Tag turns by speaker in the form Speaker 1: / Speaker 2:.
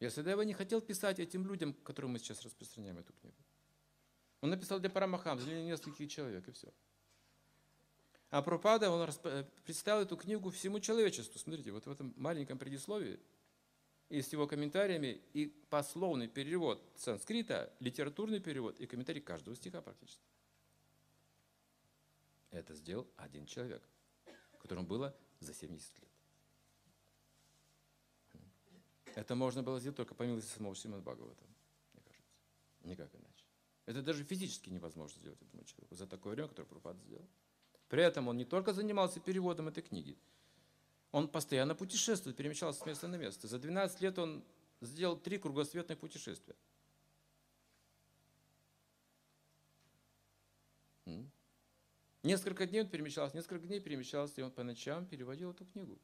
Speaker 1: Ясадева не хотел писать этим людям, которым мы сейчас распространяем эту книгу. Он написал для Парамахам, для нескольких человек, и все. А Пропада, он расп- представил эту книгу всему человечеству. Смотрите, вот в этом маленьком предисловии и с его комментариями, и пословный перевод санскрита, литературный перевод и комментарий каждого стиха практически. Это сделал один человек, которому было за 70 лет. Это можно было сделать только по милости самого Шримад Бхагавата, мне кажется. Никак иначе. Это даже физически невозможно сделать этому человеку за такое время, которое Прабхупада сделал. При этом он не только занимался переводом этой книги, он постоянно путешествует, перемещался с места на место. За 12 лет он сделал три кругосветных путешествия. Несколько дней он перемещался, несколько дней перемещался, и он по ночам переводил эту книгу.